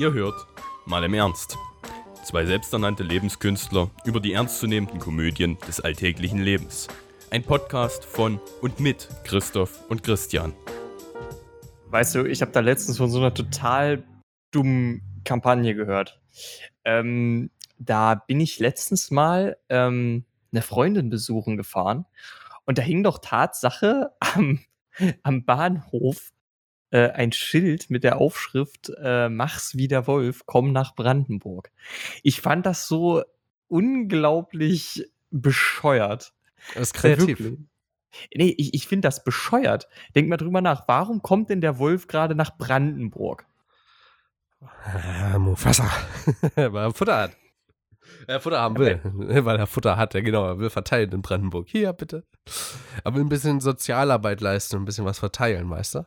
Ihr hört mal im Ernst. Zwei selbsternannte Lebenskünstler über die ernstzunehmenden Komödien des alltäglichen Lebens. Ein Podcast von und mit Christoph und Christian. Weißt du, ich habe da letztens von so einer total dummen Kampagne gehört. Ähm, da bin ich letztens mal ähm, eine Freundin besuchen gefahren und da hing doch Tatsache am, am Bahnhof äh, ein Schild mit der Aufschrift äh, Mach's wie der Wolf, komm nach Brandenburg. Ich fand das so unglaublich bescheuert. Das ist kreativ. Nee, ich, ich finde das bescheuert. Denk mal drüber nach. Warum kommt denn der Wolf gerade nach Brandenburg? Äh, Mufasa. Weil er Futter hat. Er Futter haben will. Weil er Futter hat, ja genau. Er will verteilen in Brandenburg. Hier, bitte. Er will ein bisschen Sozialarbeit leisten und ein bisschen was verteilen, weißt du?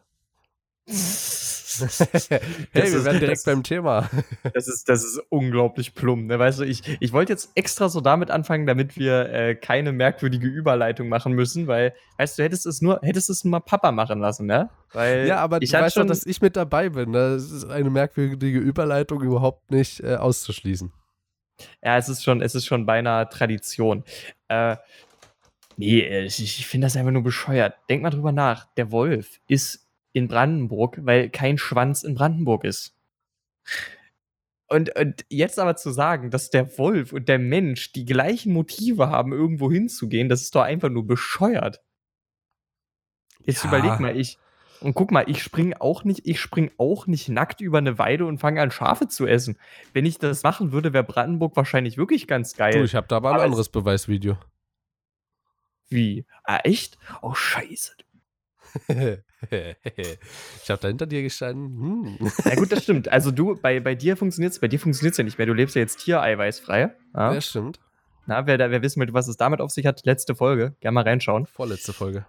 hey, wir werden direkt das, beim Thema. Das ist, das ist unglaublich plump. Ne? Weißt du, ich, ich wollte jetzt extra so damit anfangen, damit wir äh, keine merkwürdige Überleitung machen müssen, weil, weißt du, hättest es nur, hättest es nur mal Papa machen lassen, ne? Weil ja, aber ich du weißt doch, dass ich mit dabei bin. Ne? Das ist eine merkwürdige Überleitung überhaupt nicht äh, auszuschließen. Ja, es ist schon, es ist schon beinahe Tradition. Äh, nee, äh, ich, ich finde das einfach nur bescheuert. Denk mal drüber nach. Der Wolf ist in Brandenburg, weil kein Schwanz in Brandenburg ist. Und, und, jetzt aber zu sagen, dass der Wolf und der Mensch die gleichen Motive haben, irgendwo hinzugehen, das ist doch einfach nur bescheuert. Jetzt ja. überleg mal, ich. Und guck mal, ich spring auch nicht, ich spring auch nicht nackt über eine Weide und fange an, Schafe zu essen. Wenn ich das machen würde, wäre Brandenburg wahrscheinlich wirklich ganz geil. Du, ich habe da aber ein aber anderes Beweisvideo. Wie? Ah, echt? Oh, scheiße. ich habe da hinter dir gestanden. Hm. Ja gut, das stimmt. Also du, bei, bei dir funktioniert es, bei dir funktioniert ja nicht mehr. Du lebst ja jetzt tiereiweißfrei. Ja, das stimmt. Na, wer, wer wissen will, was es damit auf sich hat, letzte Folge. Gerne mal reinschauen. Vorletzte Folge.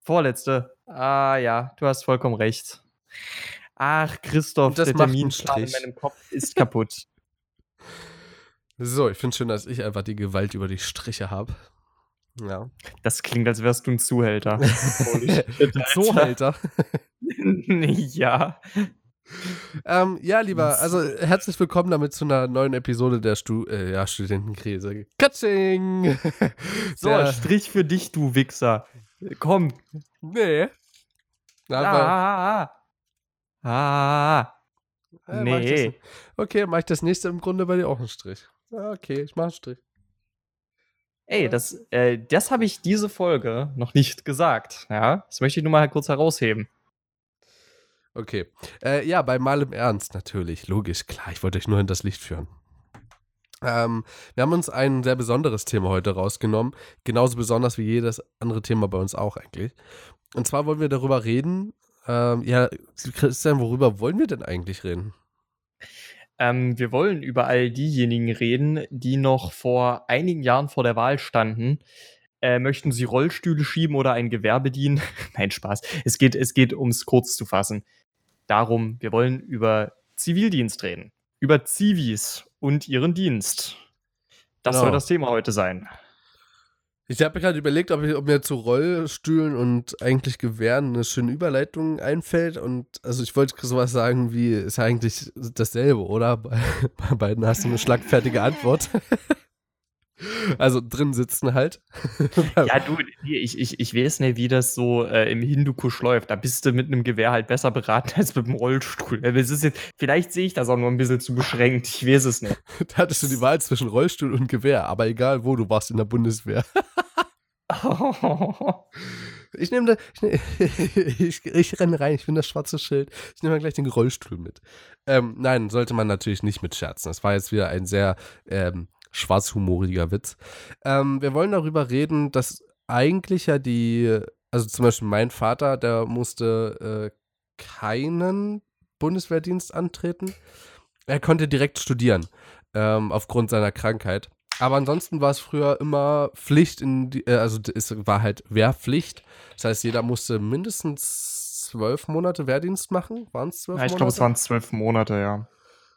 Vorletzte. Ah ja, du hast vollkommen recht. Ach, Christoph, das der Terminplan in meinem Kopf ist kaputt. So, ich finde schön, dass ich einfach die Gewalt über die Striche habe. Ja. Das klingt, als wärst du ein Zuhälter. ein Zuhälter? ja. Ähm, ja, lieber, also herzlich willkommen damit zu einer neuen Episode der Stu äh, ja, Studentenkrise. Katsching! so, der Strich für dich, du Wichser. Komm. Nee. Ah. Ah. ah. Äh, nee. Mach okay, mach ich das nächste im Grunde bei dir auch einen Strich. Okay, ich mach einen Strich. Ey, das, äh, das habe ich diese Folge noch nicht gesagt. Ja, das möchte ich nur mal kurz herausheben. Okay. Äh, ja, bei Mal im Ernst natürlich. Logisch, klar. Ich wollte euch nur in das Licht führen. Ähm, wir haben uns ein sehr besonderes Thema heute rausgenommen. Genauso besonders wie jedes andere Thema bei uns auch eigentlich. Und zwar wollen wir darüber reden. Ähm, ja, Christian, worüber wollen wir denn eigentlich reden? Ähm, wir wollen über all diejenigen reden, die noch vor einigen Jahren vor der Wahl standen. Äh, möchten sie Rollstühle schieben oder ein Gewerbe dienen? Nein, Spaß. Es geht, es geht ums kurz zu fassen. Darum, wir wollen über Zivildienst reden. Über Zivis und ihren Dienst. Das genau. soll das Thema heute sein. Ich habe gerade überlegt, ob, ich, ob, mir zu Rollstühlen und eigentlich Gewehren eine schöne Überleitung einfällt. Und also ich wollte sowas sagen wie, ist eigentlich dasselbe, oder? Bei, bei beiden hast du eine schlagfertige Antwort. Also drin sitzen halt. ja, du, ich, ich, ich weiß nicht, wie das so äh, im Hindukusch läuft. Da bist du mit einem Gewehr halt besser beraten als mit dem Rollstuhl. Es ist jetzt, vielleicht sehe ich das auch nur ein bisschen zu beschränkt. Ich weiß es nicht. da hattest du die Wahl zwischen Rollstuhl und Gewehr, aber egal wo, du warst in der Bundeswehr. Ich nehme da, ich, nehm, ich, ich, renne rein, ich finde das schwarze Schild. Ich nehme gleich den Rollstuhl mit. Ähm, nein, sollte man natürlich nicht mit scherzen. Das war jetzt wieder ein sehr ähm, schwarzhumoriger Witz. Ähm, wir wollen darüber reden, dass eigentlich ja die, also zum Beispiel mein Vater, der musste äh, keinen Bundeswehrdienst antreten. Er konnte direkt studieren, ähm, aufgrund seiner Krankheit. Aber ansonsten war es früher immer Pflicht in die, äh, also es war halt Wehrpflicht. Das heißt, jeder musste mindestens zwölf Monate Wehrdienst machen. Waren es zwölf Monate? Ja, ich glaube, es waren zwölf Monate, ja.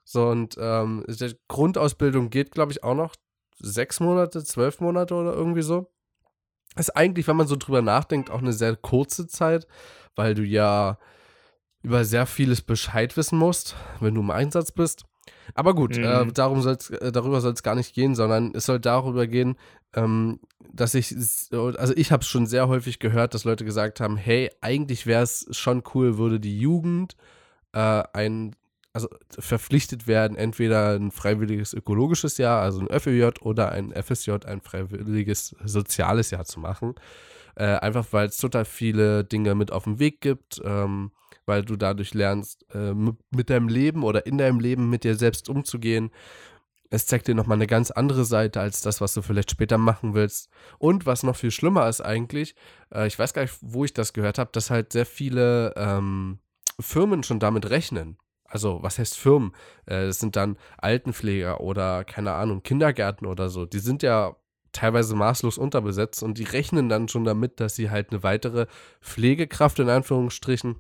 So, und ähm, die Grundausbildung geht, glaube ich, auch noch sechs Monate, zwölf Monate oder irgendwie so. Ist eigentlich, wenn man so drüber nachdenkt, auch eine sehr kurze Zeit, weil du ja über sehr vieles Bescheid wissen musst, wenn du im Einsatz bist. Aber gut, äh, Mhm. darum soll's, äh, darüber soll es gar nicht gehen, sondern es soll darüber gehen, ähm, dass ich, also ich habe es schon sehr häufig gehört, dass Leute gesagt haben, hey, eigentlich wäre es schon cool, würde die Jugend äh, ein, also verpflichtet werden, entweder ein freiwilliges ökologisches Jahr, also ein FÖJ, oder ein FSJ, ein freiwilliges soziales Jahr zu machen. Äh, einfach weil es total viele Dinge mit auf den Weg gibt, ähm, weil du dadurch lernst, äh, mit deinem Leben oder in deinem Leben mit dir selbst umzugehen. Es zeigt dir nochmal eine ganz andere Seite als das, was du vielleicht später machen willst. Und was noch viel schlimmer ist eigentlich, äh, ich weiß gar nicht, wo ich das gehört habe, dass halt sehr viele ähm, Firmen schon damit rechnen. Also, was heißt Firmen? Äh, das sind dann Altenpfleger oder, keine Ahnung, Kindergärten oder so. Die sind ja teilweise maßlos unterbesetzt und die rechnen dann schon damit, dass sie halt eine weitere Pflegekraft in Anführungsstrichen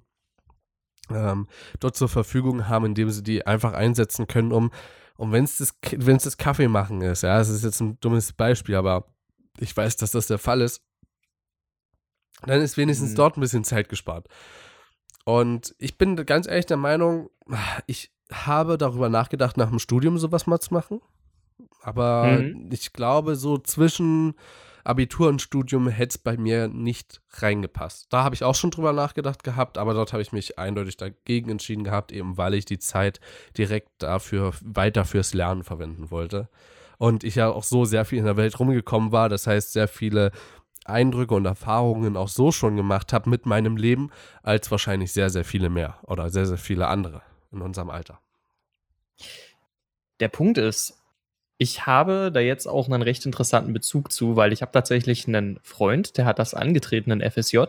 ähm, dort zur Verfügung haben, indem sie die einfach einsetzen können, um, um wenn es das, wenn's das Kaffee machen ist. Ja, das ist jetzt ein dummes Beispiel, aber ich weiß, dass das der Fall ist. Dann ist wenigstens Mhm. dort ein bisschen Zeit gespart. Und ich bin ganz ehrlich der Meinung, ich habe darüber nachgedacht, nach dem Studium sowas mal zu machen. Aber Mhm. ich glaube, so zwischen Abitur und Studium hätte es bei mir nicht reingepasst. Da habe ich auch schon drüber nachgedacht gehabt, aber dort habe ich mich eindeutig dagegen entschieden gehabt, eben weil ich die Zeit direkt dafür weiter fürs Lernen verwenden wollte. Und ich ja auch so sehr viel in der Welt rumgekommen war, das heißt, sehr viele Eindrücke und Erfahrungen auch so schon gemacht habe mit meinem Leben, als wahrscheinlich sehr, sehr viele mehr oder sehr, sehr viele andere in unserem Alter. Der Punkt ist, ich habe da jetzt auch einen recht interessanten Bezug zu, weil ich habe tatsächlich einen Freund, der hat das angetreten, ein FSJ.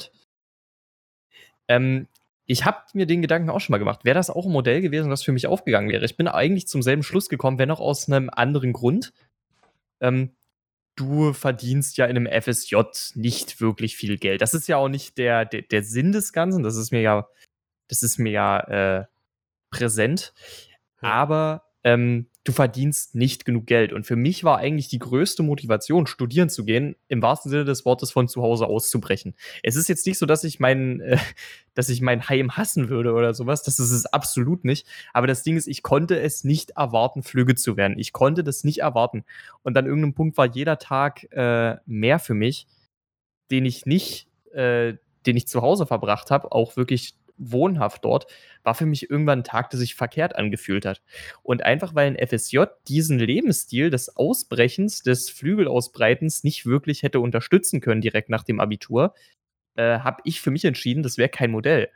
Ähm, ich habe mir den Gedanken auch schon mal gemacht. Wäre das auch ein Modell gewesen, das für mich aufgegangen wäre? Ich bin eigentlich zum selben Schluss gekommen, wenn auch aus einem anderen Grund. Ähm, du verdienst ja in einem FSJ nicht wirklich viel Geld. Das ist ja auch nicht der, der, der Sinn des Ganzen. Das ist mir ja, das ist mir ja äh, präsent. Ja. Aber ähm, du verdienst nicht genug Geld. Und für mich war eigentlich die größte Motivation, studieren zu gehen, im wahrsten Sinne des Wortes von zu Hause auszubrechen. Es ist jetzt nicht so, dass ich mein, äh, dass ich mein Heim hassen würde oder sowas. Das ist es absolut nicht. Aber das Ding ist, ich konnte es nicht erwarten, Flüge zu werden. Ich konnte das nicht erwarten. Und an irgendeinem Punkt war jeder Tag äh, mehr für mich, den ich nicht, äh, den ich zu Hause verbracht habe, auch wirklich wohnhaft dort, war für mich irgendwann ein Tag, der sich verkehrt angefühlt hat. Und einfach weil ein FSJ diesen Lebensstil des Ausbrechens, des Flügelausbreitens nicht wirklich hätte unterstützen können direkt nach dem Abitur, äh, habe ich für mich entschieden, das wäre kein Modell.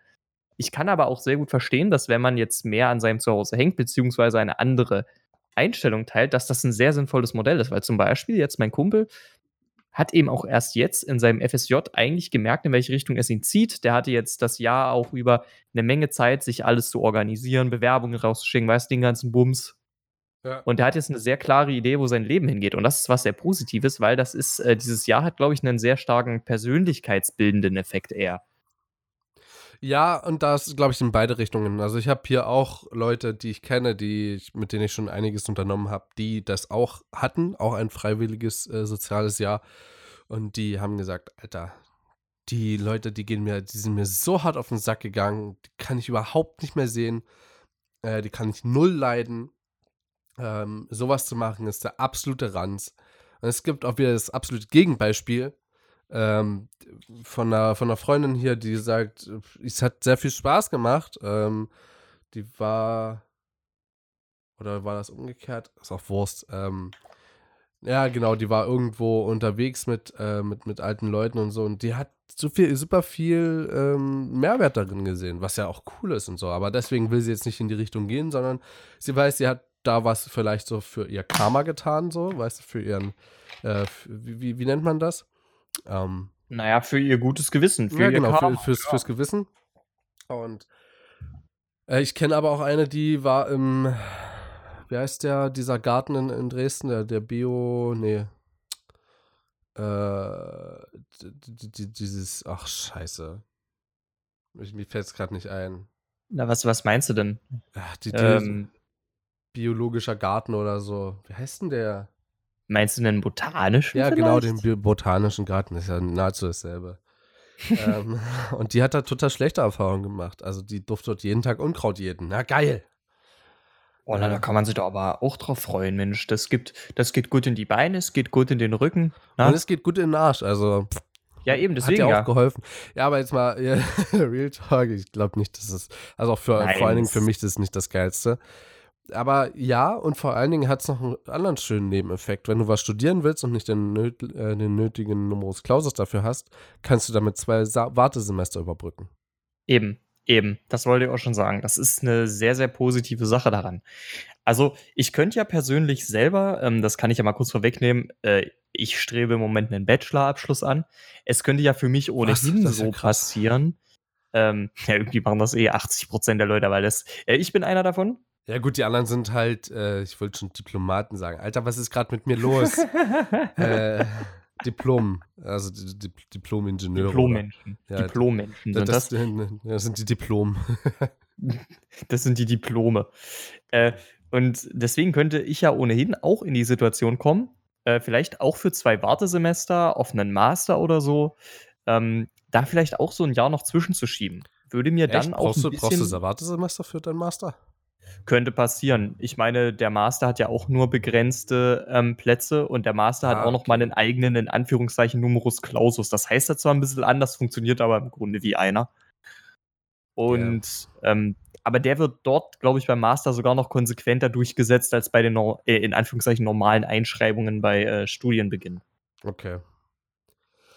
Ich kann aber auch sehr gut verstehen, dass wenn man jetzt mehr an seinem Zuhause hängt, beziehungsweise eine andere Einstellung teilt, dass das ein sehr sinnvolles Modell ist. Weil zum Beispiel jetzt mein Kumpel hat eben auch erst jetzt in seinem FSJ eigentlich gemerkt, in welche Richtung es ihn zieht. Der hatte jetzt das Jahr auch über eine Menge Zeit, sich alles zu organisieren, Bewerbungen rauszuschicken, weißt du, den ganzen Bums. Ja. Und der hat jetzt eine sehr klare Idee, wo sein Leben hingeht. Und das ist was sehr Positives, weil das ist, äh, dieses Jahr hat, glaube ich, einen sehr starken persönlichkeitsbildenden Effekt eher. Ja, und das glaube ich in beide Richtungen. Also ich habe hier auch Leute, die ich kenne, die mit denen ich schon einiges unternommen habe, die das auch hatten, auch ein freiwilliges äh, soziales Jahr. Und die haben gesagt, Alter, die Leute, die gehen mir, die sind mir so hart auf den Sack gegangen, die kann ich überhaupt nicht mehr sehen. Äh, die kann ich null leiden. Ähm, sowas zu machen ist der absolute Ranz. Und es gibt auch wieder das absolute Gegenbeispiel ähm, von, einer, von einer Freundin hier, die sagt, es hat sehr viel Spaß gemacht. Ähm, die war, oder war das umgekehrt? Ist auch Wurst. Ähm, ja, genau, die war irgendwo unterwegs mit, äh, mit, mit alten Leuten und so und die hat so viel, super viel ähm, Mehrwert darin gesehen, was ja auch cool ist und so. Aber deswegen will sie jetzt nicht in die Richtung gehen, sondern sie weiß, sie hat da was vielleicht so für ihr Karma getan, so, weißt du, für ihren, äh, wie, wie, wie nennt man das? Ähm, Naja, für ihr gutes Gewissen, für ja, ihr genau, für, fürs, fürs Gewissen. Und äh, ich kenne aber auch eine, die war im, wie heißt der, dieser Garten in, in Dresden, der, der Bio, nee. Äh, dieses, ach, scheiße. Ich, mir fällt es gerade nicht ein. Na, was, was meinst du denn? Ach, die, die, Ähm, biologischer Garten oder so. Wie heißt denn der? Meinst du einen botanischen? Ja, genau, vielleicht? den Bi- botanischen Garten. Ist ja nahezu dasselbe. ähm, und die hat da total schlechte Erfahrungen gemacht. Also die durfte dort jeden Tag Unkraut jeden. Na geil. Oh, na, da kann man sich doch aber auch drauf freuen, Mensch. Das gibt, das geht gut in die Beine, es geht gut in den Rücken. Na? Und es geht gut in den Arsch. Also ja, eben, deswegen. Hat ja auch geholfen. Ja, aber jetzt mal, ja, Real Talk, ich glaube nicht, dass es, also auch für, vor allen Dingen für mich, das ist nicht das Geilste. Aber ja, und vor allen Dingen hat es noch einen anderen schönen Nebeneffekt. Wenn du was studieren willst und nicht den, nöt äh, den nötigen Numerus Clausus dafür hast, kannst du damit zwei Sa Wartesemester überbrücken. Eben, eben. Das wollte ich auch schon sagen. Das ist eine sehr, sehr positive Sache daran. Also, ich könnte ja persönlich selber, ähm, das kann ich ja mal kurz vorwegnehmen, äh, ich strebe im Moment einen Bachelorabschluss an. Es könnte ja für mich ohnehin so ja passieren. Ähm, ja, irgendwie machen das eh 80 Prozent der Leute, weil das, äh, ich bin einer davon. Ja, gut, die anderen sind halt, äh, ich wollte schon Diplomaten sagen. Alter, was ist gerade mit mir los? äh, Diplom, also die, Diplom-Ingenieure. Diplommenschen. Ja, Diplommenschen sind das. Das, das sind die Diplom. das sind die Diplome. Äh, und deswegen könnte ich ja ohnehin auch in die Situation kommen, äh, vielleicht auch für zwei Wartesemester auf einen Master oder so, ähm, da vielleicht auch so ein Jahr noch zwischenzuschieben. Würde mir Echt? dann auch brauchst ein bisschen... Brauchst du das Wartesemester für deinen Master? Könnte passieren. Ich meine, der Master hat ja auch nur begrenzte ähm, Plätze und der Master ah, hat auch okay. noch mal einen eigenen, in Anführungszeichen, Numerus Clausus. Das heißt ja zwar ein bisschen anders, funktioniert aber im Grunde wie einer. Und ja. ähm, aber der wird dort, glaube ich, beim Master sogar noch konsequenter durchgesetzt als bei den äh, in Anführungszeichen normalen Einschreibungen bei äh, Studienbeginn. Okay.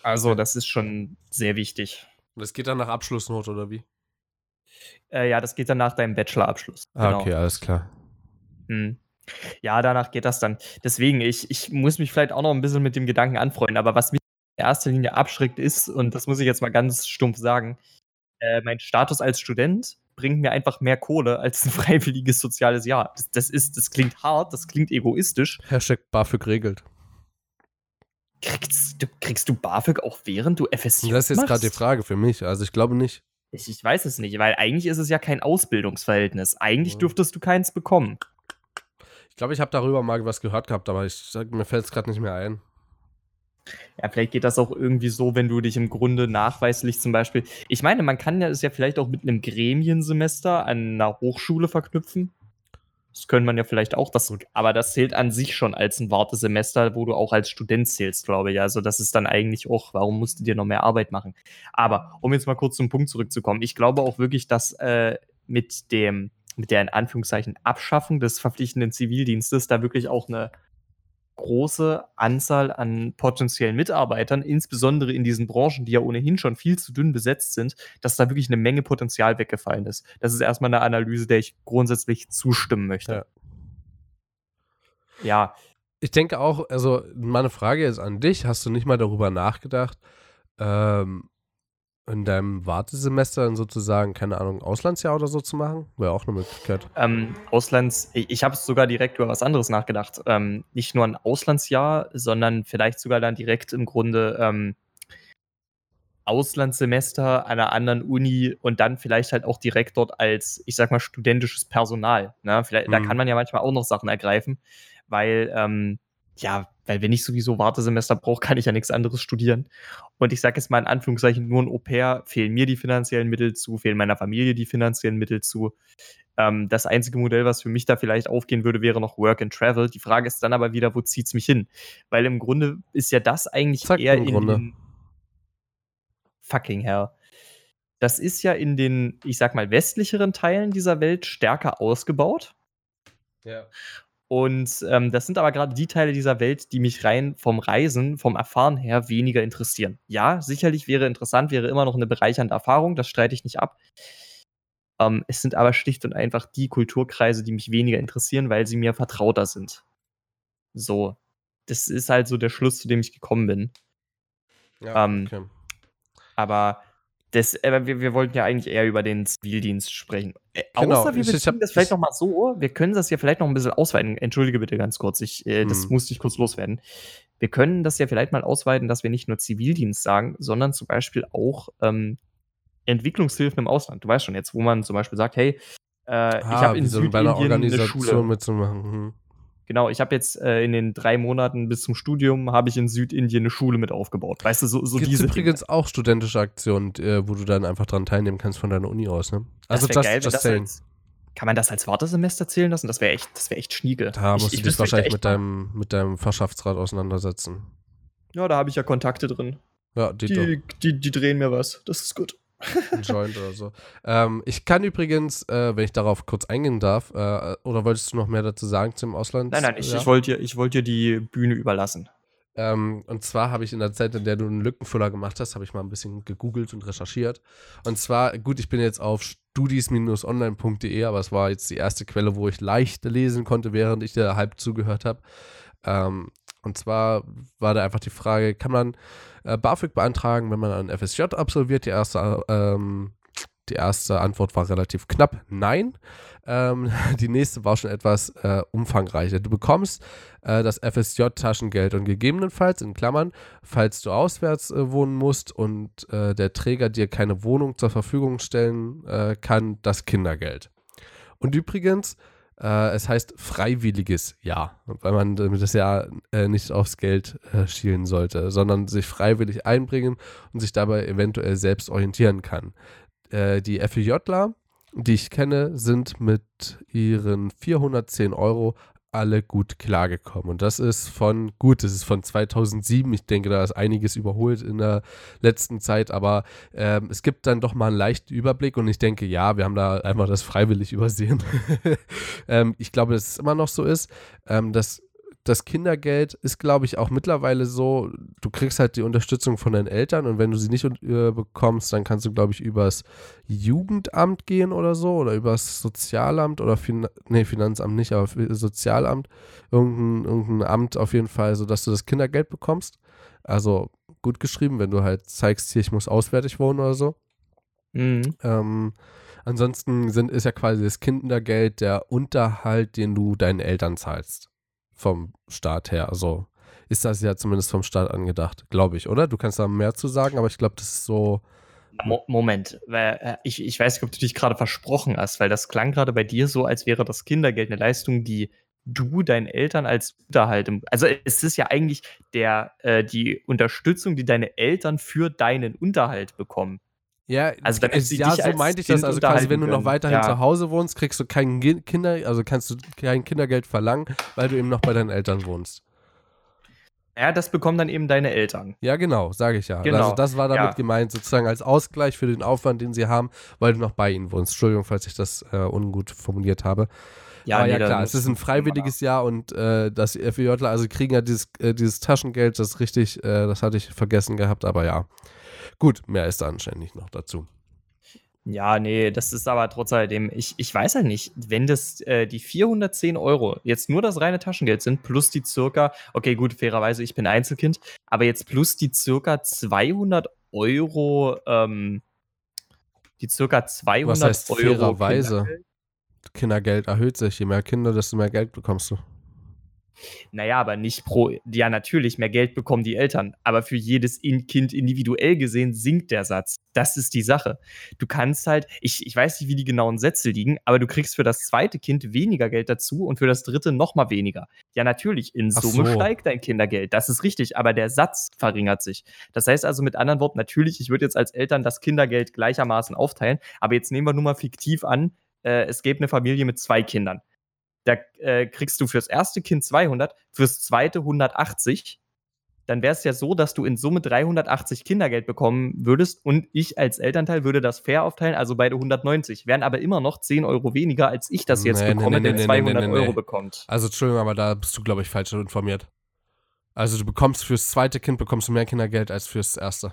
Also, das ist schon sehr wichtig. Und das geht dann nach Abschlussnote oder wie? Äh, ja, das geht dann nach deinem Bachelorabschluss. Ah, genau. okay, alles klar. Hm. Ja, danach geht das dann. Deswegen, ich, ich muss mich vielleicht auch noch ein bisschen mit dem Gedanken anfreunden, aber was mich in erster Linie abschreckt ist, und das muss ich jetzt mal ganz stumpf sagen, äh, mein Status als Student bringt mir einfach mehr Kohle als ein freiwilliges soziales Jahr. Das, das, ist, das klingt hart, das klingt egoistisch. Hashtag BAföG regelt. Kriegst du, kriegst du BAföG auch während du FSJ Das ist jetzt gerade die Frage für mich. Also ich glaube nicht. Ich, ich, weiß es nicht, weil eigentlich ist es ja kein Ausbildungsverhältnis. Eigentlich dürftest du keins bekommen. Ich glaube, ich habe darüber mal was gehört gehabt, aber ich, mir fällt es gerade nicht mehr ein. Ja, vielleicht geht das auch irgendwie so, wenn du dich im Grunde nachweislich zum Beispiel. Ich meine, man kann ja es ja vielleicht auch mit einem Gremiensemester an einer Hochschule verknüpfen. Das könnte man ja vielleicht auch, das, aber das zählt an sich schon als ein Wartesemester, wo du auch als Student zählst, glaube ich. Also das ist dann eigentlich auch, warum musst du dir noch mehr Arbeit machen? Aber um jetzt mal kurz zum Punkt zurückzukommen, ich glaube auch wirklich, dass äh, mit dem, mit der in Anführungszeichen Abschaffung des verpflichtenden Zivildienstes da wirklich auch eine große Anzahl an potenziellen Mitarbeitern, insbesondere in diesen Branchen, die ja ohnehin schon viel zu dünn besetzt sind, dass da wirklich eine Menge Potenzial weggefallen ist. Das ist erstmal eine Analyse, der ich grundsätzlich zustimmen möchte. Ja. ja. Ich denke auch, also meine Frage ist an dich, hast du nicht mal darüber nachgedacht, ähm, in deinem Wartesemester dann sozusagen, keine Ahnung, Auslandsjahr oder so zu machen? Wäre auch eine Möglichkeit. Ähm, Auslands, ich, ich habe sogar direkt über was anderes nachgedacht. Ähm, nicht nur ein Auslandsjahr, sondern vielleicht sogar dann direkt im Grunde ähm, Auslandssemester einer anderen Uni und dann vielleicht halt auch direkt dort als, ich sag mal, studentisches Personal. Ne? Vielleicht, mhm. Da kann man ja manchmal auch noch Sachen ergreifen, weil ähm, ja, weil wenn ich sowieso Wartesemester brauche, kann ich ja nichts anderes studieren. Und ich sage jetzt mal in Anführungszeichen, nur ein Au-pair fehlen mir die finanziellen Mittel zu, fehlen meiner Familie die finanziellen Mittel zu. Ähm, das einzige Modell, was für mich da vielleicht aufgehen würde, wäre noch Work and Travel. Die Frage ist dann aber wieder, wo zieht es mich hin? Weil im Grunde ist ja das eigentlich Zack, eher in den fucking hell. Das ist ja in den, ich sag mal, westlicheren Teilen dieser Welt stärker ausgebaut. Ja. Und ähm, das sind aber gerade die Teile dieser Welt, die mich rein vom Reisen, vom Erfahren her weniger interessieren. Ja, sicherlich wäre interessant, wäre immer noch eine bereichernde Erfahrung, das streite ich nicht ab. Ähm, es sind aber schlicht und einfach die Kulturkreise, die mich weniger interessieren, weil sie mir vertrauter sind. So. Das ist halt so der Schluss, zu dem ich gekommen bin. Ja, ähm, okay. Aber das, äh, wir, wir wollten ja eigentlich eher über den Zivildienst sprechen. Äh, genau. Außer wir beziehen das vielleicht noch mal so, wir können das ja vielleicht noch ein bisschen ausweiten. Entschuldige bitte ganz kurz, ich, äh, das hm. musste ich kurz loswerden. Wir können das ja vielleicht mal ausweiten, dass wir nicht nur Zivildienst sagen, sondern zum Beispiel auch ähm, Entwicklungshilfen im Ausland. Du weißt schon jetzt, wo man zum Beispiel sagt, hey, äh, ah, ich habe in Südindien eine Schule. mitzumachen. Hm. Genau, ich habe jetzt äh, in den drei Monaten bis zum Studium habe ich in Südindien eine Schule mit aufgebaut. Weißt du, so, so Gibt diese übrigens Dinge. auch studentische Aktionen, äh, wo du dann einfach dran teilnehmen kannst von deiner Uni aus, ne? Das Also wär just, geil, just das saying. als, kann man das als Wartesemester zählen lassen? Das wäre echt, das wäre echt schnieke. Da musst ich, du ich dich wahrscheinlich mit deinem, mit deinem Fachschaftsrat auseinandersetzen. Ja, da habe ich ja Kontakte drin. Ja, Dito. Die, die, die drehen mir was. Das ist gut. Ein Joint oder so. Ähm, ich kann übrigens, äh, wenn ich darauf kurz eingehen darf, äh, oder wolltest du noch mehr dazu sagen zum Ausland? Nein, nein, ich, ja? ich wollte dir, wollt dir die Bühne überlassen. Ähm, und zwar habe ich in der Zeit, in der du einen Lückenfüller gemacht hast, habe ich mal ein bisschen gegoogelt und recherchiert. Und zwar, gut, ich bin jetzt auf studis-online.de, aber es war jetzt die erste Quelle, wo ich leicht lesen konnte, während ich dir halb zugehört habe. Ähm, und zwar war da einfach die Frage, kann man äh, BAföG beantragen, wenn man ein FSJ absolviert? Die erste, ähm, die erste Antwort war relativ knapp, nein. Ähm, die nächste war schon etwas äh, umfangreicher. Du bekommst äh, das FSJ-Taschengeld und gegebenenfalls, in Klammern, falls du auswärts äh, wohnen musst und äh, der Träger dir keine Wohnung zur Verfügung stellen äh, kann, das Kindergeld. Und übrigens, äh, es heißt freiwilliges Jahr, weil man das Jahr äh, nicht aufs Geld äh, schielen sollte, sondern sich freiwillig einbringen und sich dabei eventuell selbst orientieren kann. Äh, die FEJler, die ich kenne, sind mit ihren 410 Euro alle gut klargekommen. Und das ist von, gut, das ist von 2007. Ich denke, da ist einiges überholt in der letzten Zeit, aber ähm, es gibt dann doch mal einen leichten Überblick und ich denke, ja, wir haben da einfach das freiwillig übersehen. ähm, ich glaube, dass es immer noch so ist. Ähm, das, das Kindergeld ist, glaube ich, auch mittlerweile so, du kriegst halt die Unterstützung von deinen Eltern und wenn du sie nicht äh, bekommst, dann kannst du, glaube ich, übers Jugendamt gehen oder so oder übers Sozialamt oder fin nee, Finanzamt nicht, aber Sozialamt, irgendein, irgendein Amt auf jeden Fall, sodass du das Kindergeld bekommst. Also gut geschrieben, wenn du halt zeigst, hier, ich muss auswärtig wohnen oder so. Mhm. Ähm, ansonsten sind, ist ja quasi das Kindergeld der Unterhalt, den du deinen Eltern zahlst. Vom Staat her. Also ist das ja zumindest vom Staat angedacht, glaube ich, oder? Du kannst da mehr zu sagen, aber ich glaube, das ist so. Mo Moment, äh, ich, ich weiß nicht, ob du dich gerade versprochen hast, weil das klang gerade bei dir so, als wäre das Kindergeld eine Leistung, die du deinen Eltern als Unterhalt, also es ist ja eigentlich der, äh, die Unterstützung, die deine Eltern für deinen Unterhalt bekommen. Ja, Also damit sie ja, dich so meinte ich das. Kind Also quasi, wenn du noch weiterhin. Ja. zu Hause wohnst, kriegst du kein Kinder, also kannst du kein Kindergeld verlangen, weil du eben noch bei deinen Eltern wohnst. Ja, das bekommen dann eben deine Eltern. Ja, genau, sage ich ja. Genau, Also das war damit ja. gemeint, sozusagen als Ausgleich für den Aufwand, den sie haben, weil du noch bei ihnen wohnst. Entschuldigung, falls ich das äh, ungut formuliert habe. Aber ja, nee, da klar, es ist ein freiwilliges Jahr und äh, das FEJler, also kriegen ja dieses, äh, dieses Taschengeld, das richtig, äh, das hatte ich vergessen gehabt, aber ja. Gut, mehr ist da anscheinend nicht noch dazu. Ja, nee, das ist aber trotz alledem, ich, ich weiß halt nicht, wenn das äh, die 410 Euro jetzt nur das reine Taschengeld sind, plus die circa, okay, gut, fairerweise, ich bin Einzelkind, aber jetzt plus die circa 200 Euro, ähm, die circa 200 Was heißt Euro. fairerweise? Kindergeld. Kindergeld erhöht sich. Je mehr Kinder, desto mehr Geld bekommst du. Naja, aber nicht pro, ja, natürlich, mehr Geld bekommen die Eltern, aber für jedes in Kind individuell gesehen sinkt der Satz. Das ist die Sache. Du kannst halt, ich, ich weiß nicht, wie die genauen Sätze liegen, aber du kriegst für das zweite Kind weniger Geld dazu und für das dritte nochmal weniger. Ja, natürlich, in Summe so. steigt dein Kindergeld, das ist richtig, aber der Satz verringert sich. Das heißt also mit anderen Worten, natürlich, ich würde jetzt als Eltern das Kindergeld gleichermaßen aufteilen, aber jetzt nehmen wir nur mal fiktiv an, äh, es gäbe eine Familie mit zwei Kindern da äh, kriegst du fürs erste Kind 200, fürs zweite 180. Dann wäre es ja so, dass du in Summe 380 Kindergeld bekommen würdest und ich als Elternteil würde das fair aufteilen, also beide 190. Wären aber immer noch 10 Euro weniger, als ich das jetzt Nee, bekomme, nee, der nee, nee, 200 nee, nee, Euro bekommt. Also, Entschuldigung, aber da bist du, glaube ich, falsch informiert. Also, du bekommst fürs zweite Kind bekommst du mehr Kindergeld als fürs erste.